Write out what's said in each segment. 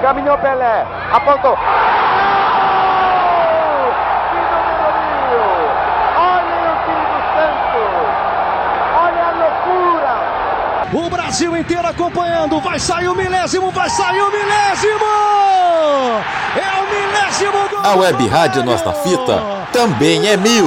Caminhou Pelé, apontou. O Brasil inteiro acompanhando. Vai sair o milésimo, vai sair o milésimo! É o milésimo gol! A Web Rádio Nossa Fita também é mil.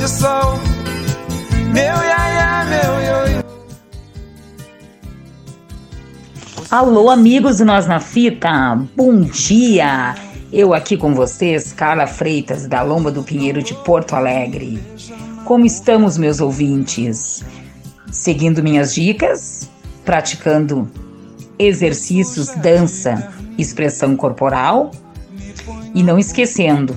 De sol, meu iaia, meu ioiô. Alô, amigos do Nós na Fita, bom dia! Eu aqui com vocês, Carla Freitas, da Lomba do Pinheiro de Porto Alegre. Como estamos, meus ouvintes? Seguindo minhas dicas, praticando exercícios, dança, expressão corporal e não esquecendo,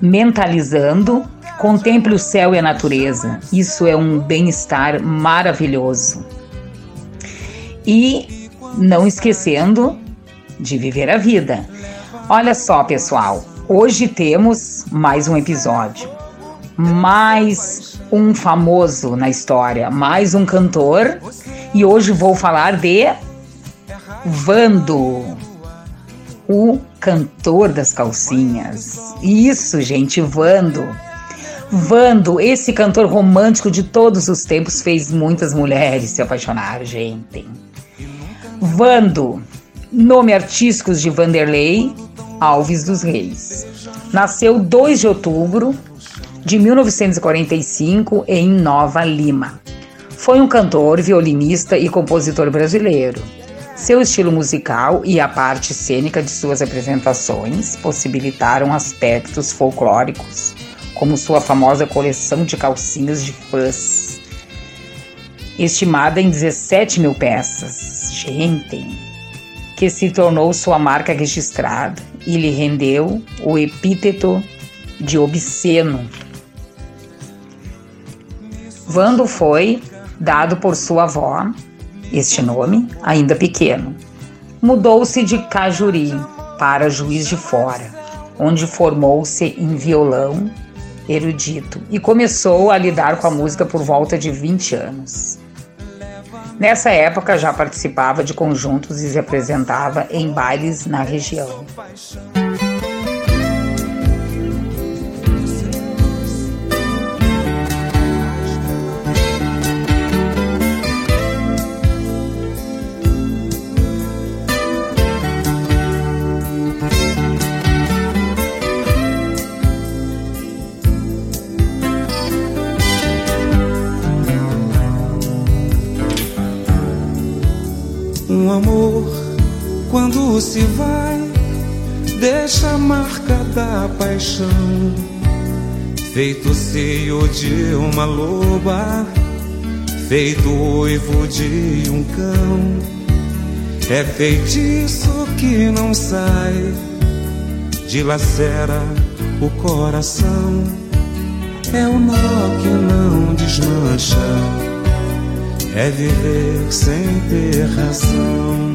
mentalizando, contemple o céu e a natureza. Isso é um bem-estar maravilhoso. E não esquecendo de viver a vida. Olha só, pessoal, hoje temos mais um episódio, mais um famoso na história, mais um cantor, e hoje vou falar de Vando, o cantor das calcinhas. Isso, gente, Vando. Vando, esse cantor romântico de todos os tempos, fez muitas mulheres se apaixonar, gente. Vando, nome artístico de Vanderlei Alves dos Reis. Nasceu 2 de outubro de 1945 em Nova Lima. Foi um cantor, violinista e compositor brasileiro. Seu estilo musical e a parte cênica de suas apresentações possibilitaram aspectos folclóricos, como sua famosa coleção de calcinhas de fãs, estimada em 17 mil peças, gente, que se tornou sua marca registrada e lhe rendeu o epíteto de obsceno. Vando foi dado por sua avó, este nome, ainda pequeno. Mudou-se de Cajuri para Juiz de Fora, onde formou-se em violão erudito e começou a lidar com a música por volta de 20 anos. Nessa época já participava de conjuntos e se apresentava em bailes na região. Amor, quando se vai, deixa a marca da paixão. Feito seio de uma loba, feito oivo de um cão. É feitiço que não sai, dilacera o coração. É o nó que não desmancha é viver sem ter razão.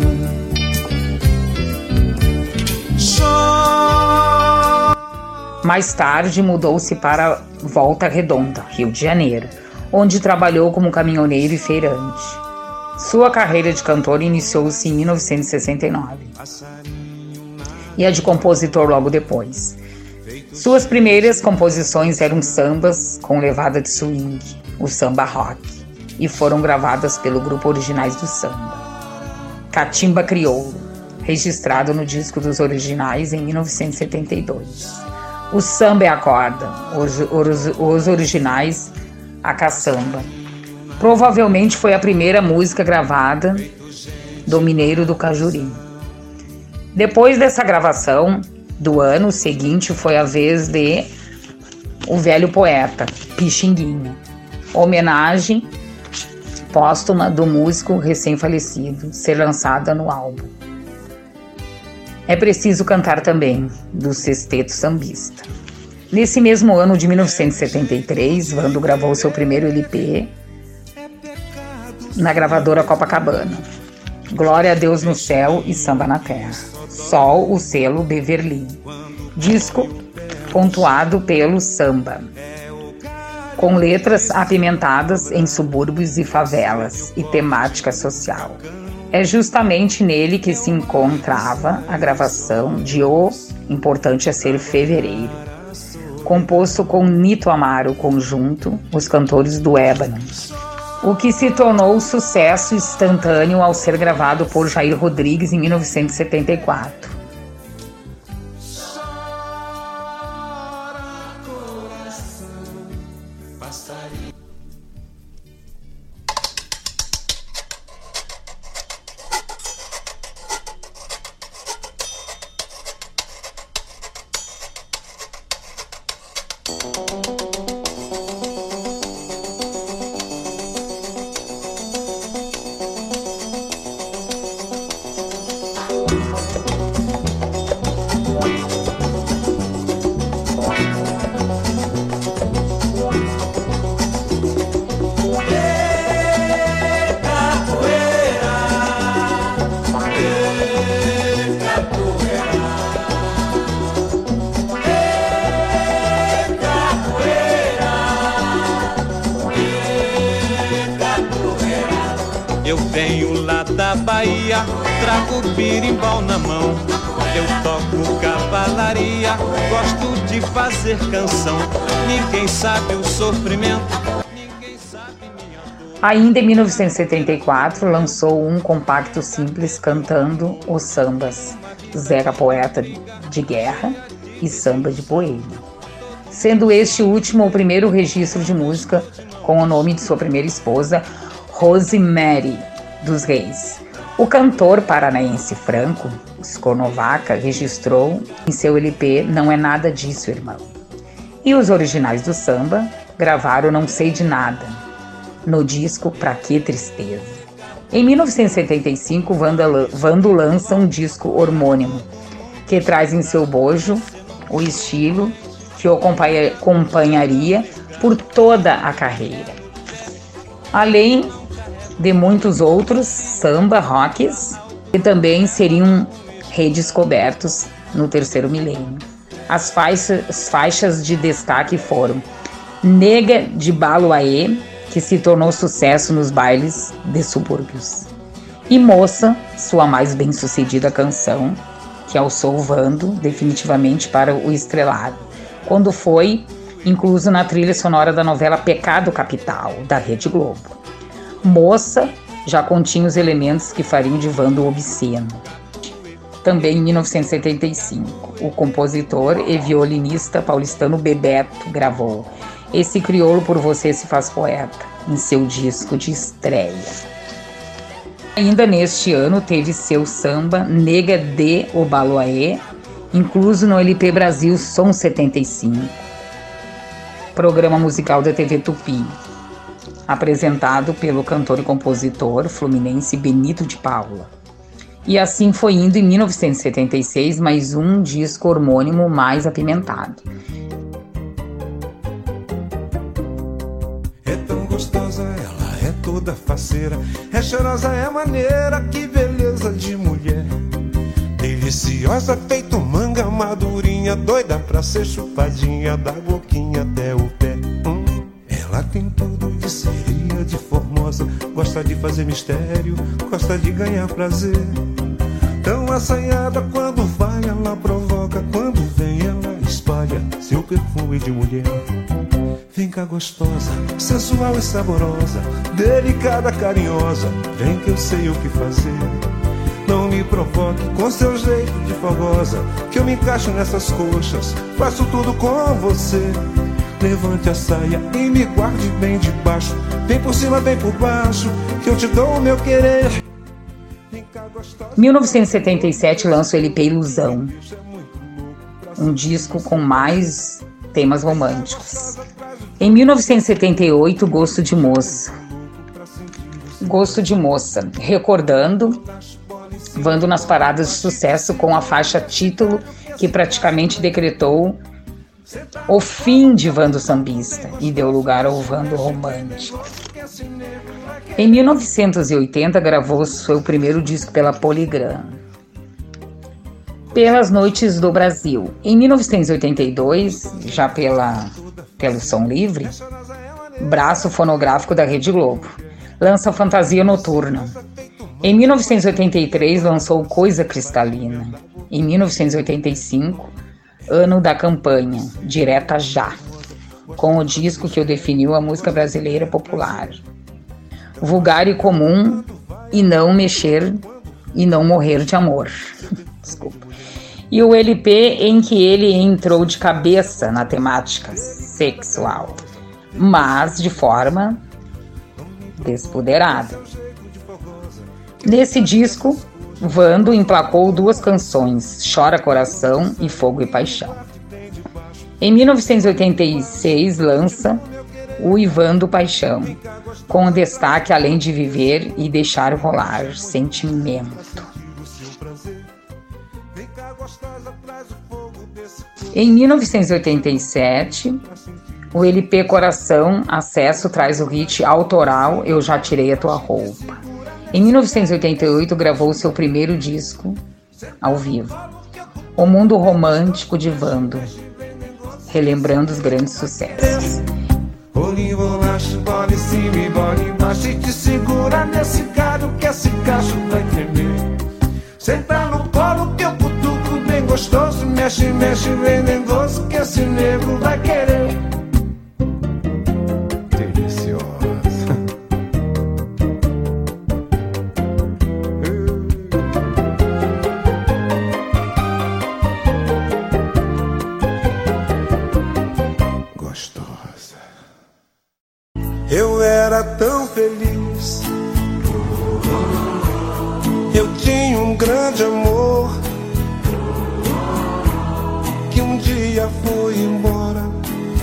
Mais tarde mudou-se para Volta Redonda, Rio de Janeiro, onde trabalhou como caminhoneiro e feirante. Sua carreira de cantor iniciou-se em 1969 e a de compositor logo depois. Suas primeiras composições eram sambas com levada de swing, o samba rock e foram gravadas pelo grupo Originais do Samba. Catimba Crioulo, registrado no disco dos Originais em 1972. O samba é a corda, os, os, os originais a caçamba. Provavelmente foi a primeira música gravada do Mineiro do Cajuri. Depois dessa gravação do ano seguinte foi a vez de O Velho Poeta, Pixinguinha. Homenagem póstuma do músico recém-falecido, ser lançada no álbum. É preciso cantar também, do Sexteto Sambista. Nesse mesmo ano de 1973, Vando gravou seu primeiro LP na gravadora Copacabana. Glória a Deus no céu e samba na terra. Sol, o selo Beverly. Disco pontuado pelo samba. Com letras apimentadas em subúrbios e favelas e temática social. É justamente nele que se encontrava a gravação de O Importante é Ser Fevereiro, composto com Nito Amaro conjunto, os cantores do Ébano, o que se tornou sucesso instantâneo ao ser gravado por Jair Rodrigues em 1974. Trago birimbau na mão. Eu toco cavalaria, gosto de fazer canção. Ninguém sabe o sofrimento. Ainda em 1974, lançou um compacto simples cantando os sambas Zeca Poeta de Guerra e Samba de Poema. Sendo este último o primeiro registro de música com o nome de sua primeira esposa, Rosemary dos Reis. O cantor paranaense Franco Scornovaca registrou em seu LP Não é Nada Disso, Irmão. E os originais do samba gravaram Não Sei de Nada, no disco Pra Que Tristeza. Em 1975, Vando lança um disco hormônimo, que traz em seu bojo o estilo que o acompanharia por toda a carreira. Além de muitos outros samba rocks que também seriam redescobertos no terceiro milênio. As faixas, as faixas de destaque foram Nega de Baluaê, que se tornou sucesso nos bailes de subúrbios, e Moça, sua mais bem-sucedida canção, que alçou Vando definitivamente para o estrelado, quando foi incluso na trilha sonora da novela Pecado Capital, da Rede Globo. Moça já continha os elementos que fariam de Vando obsceno. Também em 1975, o compositor e violinista paulistano Bebeto gravou Esse Crioulo por Você se faz poeta, em seu disco de estreia. Ainda neste ano teve seu samba Nega de Obaloaê, incluso no LP Brasil Som 75, programa musical da TV Tupi, apresentado pelo cantor e compositor fluminense Benito de Paula. E assim foi indo em 1976 mais um disco hormônimo mais apimentado. É tão gostosa, ela é toda faceira. É cheirosa, é maneira, que beleza de mulher. Deliciosa, feito manga madurinha, doida pra ser chupadinha, da boquinha até o pé. Hum, ela tem tudo seria, de formosa, gosta de fazer mistério, gosta de ganhar prazer. Tão assanhada quando vai, ela provoca, quando vem, ela espalha seu perfume de mulher. Vem cá gostosa, sensual e saborosa, delicada, carinhosa, vem que eu sei o que fazer. Não me provoque com seu jeito de fogosa, que eu me encaixo nessas coxas, faço tudo com você. Levante a saia e me guarde bem debaixo, bem por cima, bem por baixo, que eu te dou o meu querer. 1977 lança o LP Ilusão, um disco com mais temas românticos. Em 1978, Gosto de Moça. Gosto de Moça, recordando Vando nas paradas de sucesso com a faixa título que praticamente decretou o fim de Vando sambista e deu lugar ao Vando romântico. Em 1980 gravou seu primeiro disco pela Polygram. Pelas Noites do Brasil. Em 1982, já pela pelo Som Livre, braço fonográfico da Rede Globo, lança Fantasia Noturna. Em 1983 lançou Coisa Cristalina. Em 1985, ano da campanha Direta Já, com o disco que o definiu a música brasileira popular. Vulgar e comum e não mexer e não morrer de amor. Desculpa. E o LP em que ele entrou de cabeça na temática sexual, mas de forma despoderada. Nesse disco, Vando emplacou duas canções, Chora Coração e Fogo e Paixão. Em 1986 lança o Ivando Paixão, com destaque além de viver e deixar rolar sentimento. Em 1987, o LP Coração Acesso traz o hit autoral Eu Já Tirei a Tua Roupa. Em 1988 gravou seu primeiro disco ao vivo, O Mundo Romântico de Vando, relembrando os grandes sucessos. Gostoso Mexe, mexe que esse negro vai querer dia foi embora,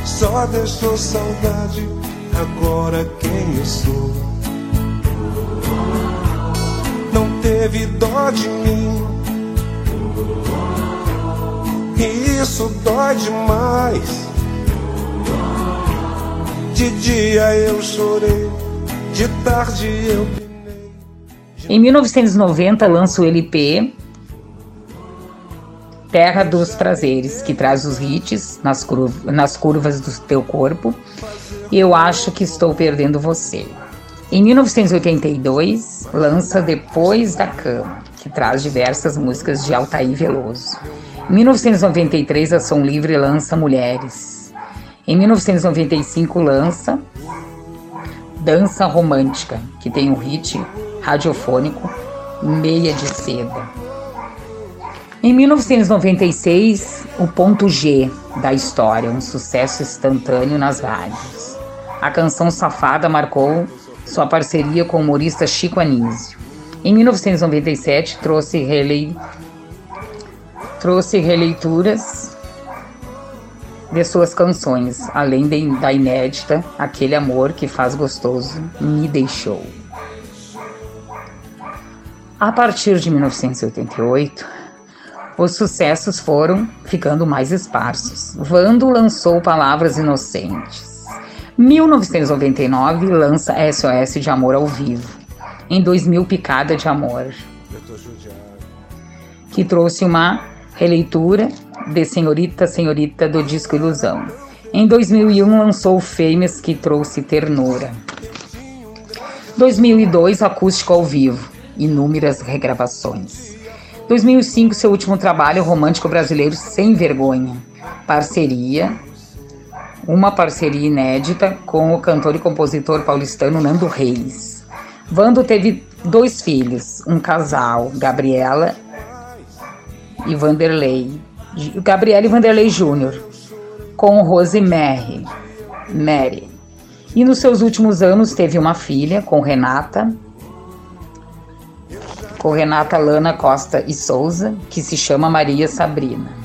só deixou saudade. Agora quem eu sou? Não teve dó de mim. E isso dói demais. De dia eu chorei, de tarde eu penei. Em 1990 lança o LP Terra dos Prazeres, que traz os hits nas, curvas, nas curvas do teu corpo. Eu acho que estou perdendo você. Em 1982 lança Depois da Cama, que traz diversas músicas de Altair Veloso. Em 1993 a Som Livre lança Mulheres. Em 1995 lança Dança Romântica, que tem um hit radiofônico Meia de Seda. Em 1996, o ponto G da história, um sucesso instantâneo nas rádios. A canção Safada marcou sua parceria com o humorista Chico Anísio. Em 1997, trouxe, relei... trouxe releituras de suas canções, além de, da inédita Aquele Amor que Faz Gostoso Me Deixou. A partir de 1988, os sucessos foram ficando mais esparsos. Vando lançou Palavras Inocentes. 1999 lança SOS de Amor ao Vivo. Em 2000, Picada de Amor, que trouxe uma releitura de Senhorita Senhorita do disco Ilusão. Em 2001 lançou Famous que trouxe ternura. 2002 acústico ao vivo, inúmeras regravações. 2005 seu último trabalho romântico brasileiro Sem Vergonha, parceria, uma parceria inédita com o cantor e compositor paulistano Nando Reis. Vando teve dois filhos, um casal, Gabriela e Vanderlei, Gabriele Vanderlei Júnior, com Rosemary, Mary. E nos seus últimos anos teve uma filha com Renata, com Renata Lana Costa e Souza, que se chama Maria Sabrina.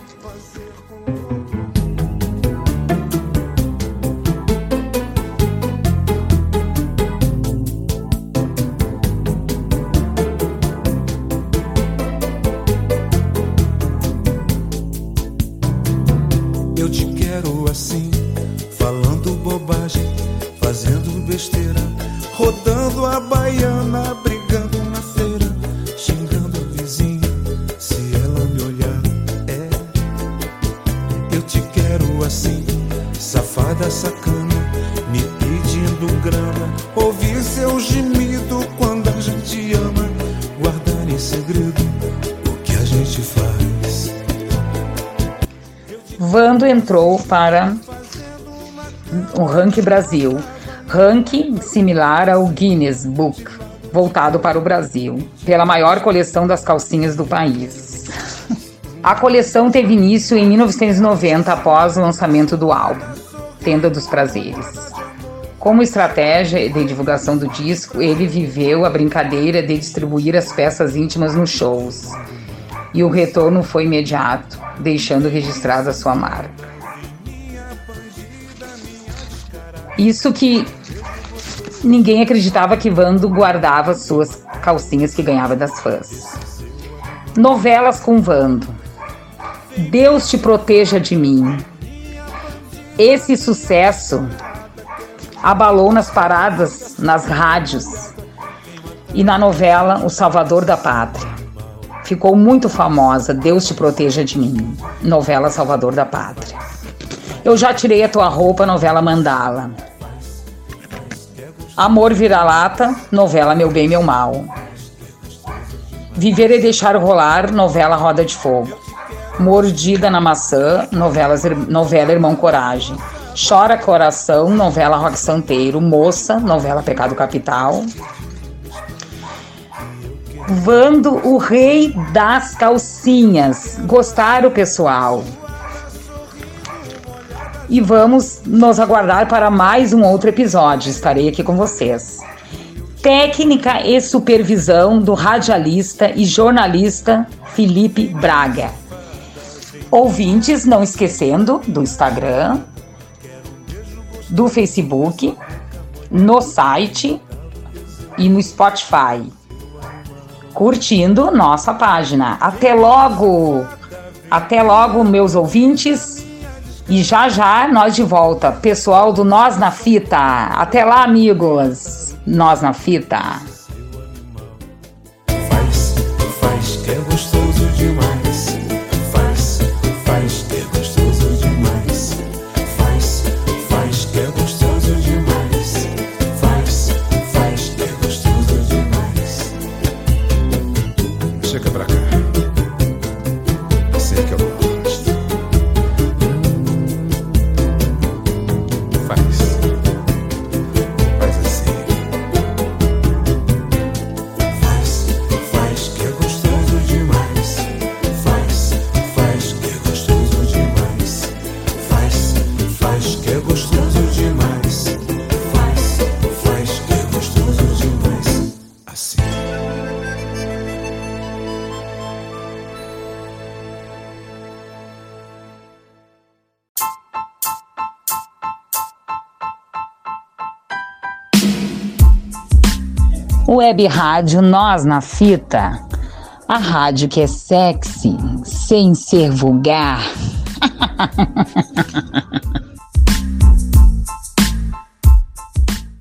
Safada, sacana, me pedindo grana, ouvir seu gemido quando a gente ama, guardar em segredo o que a gente faz. Vando entrou para o Ranking Brasil, ranking similar ao Guinness Book, voltado para o Brasil, pela maior coleção das calcinhas do país. A coleção teve início em 1990 após o lançamento do álbum Tenda dos Prazeres. Como estratégia de divulgação do disco, ele viveu a brincadeira de distribuir as peças íntimas nos shows. E o retorno foi imediato, deixando registrada sua marca. Isso que ninguém acreditava que Vando guardava suas calcinhas que ganhava das fãs. Novelas com Vando. Deus te proteja de mim. Esse sucesso abalou nas paradas, nas rádios e na novela O Salvador da Pátria. Ficou muito famosa, Deus te proteja de mim, novela Salvador da Pátria. Eu já tirei a tua roupa, novela Mandala. Amor vira-lata, novela Meu Bem, Meu Mal. Viver e Deixar Rolar, novela Roda de Fogo. Mordida na Maçã, novelas, novela Irmão Coragem. Chora Coração, novela Rock Santeiro. Moça, novela Pecado Capital. Vando, o rei das calcinhas. Gostaram, pessoal? E vamos nos aguardar para mais um outro episódio. Estarei aqui com vocês. Técnica e supervisão do radialista e jornalista Felipe Braga. Ouvintes, não esquecendo do Instagram, do Facebook, no site e no Spotify. Curtindo nossa página. Até logo! Até logo, meus ouvintes. E já já nós de volta. Pessoal do Nós na Fita. Até lá, amigos. Nós na Fita. Web Rádio Nós na Fita. A rádio que é sexy, sem ser vulgar.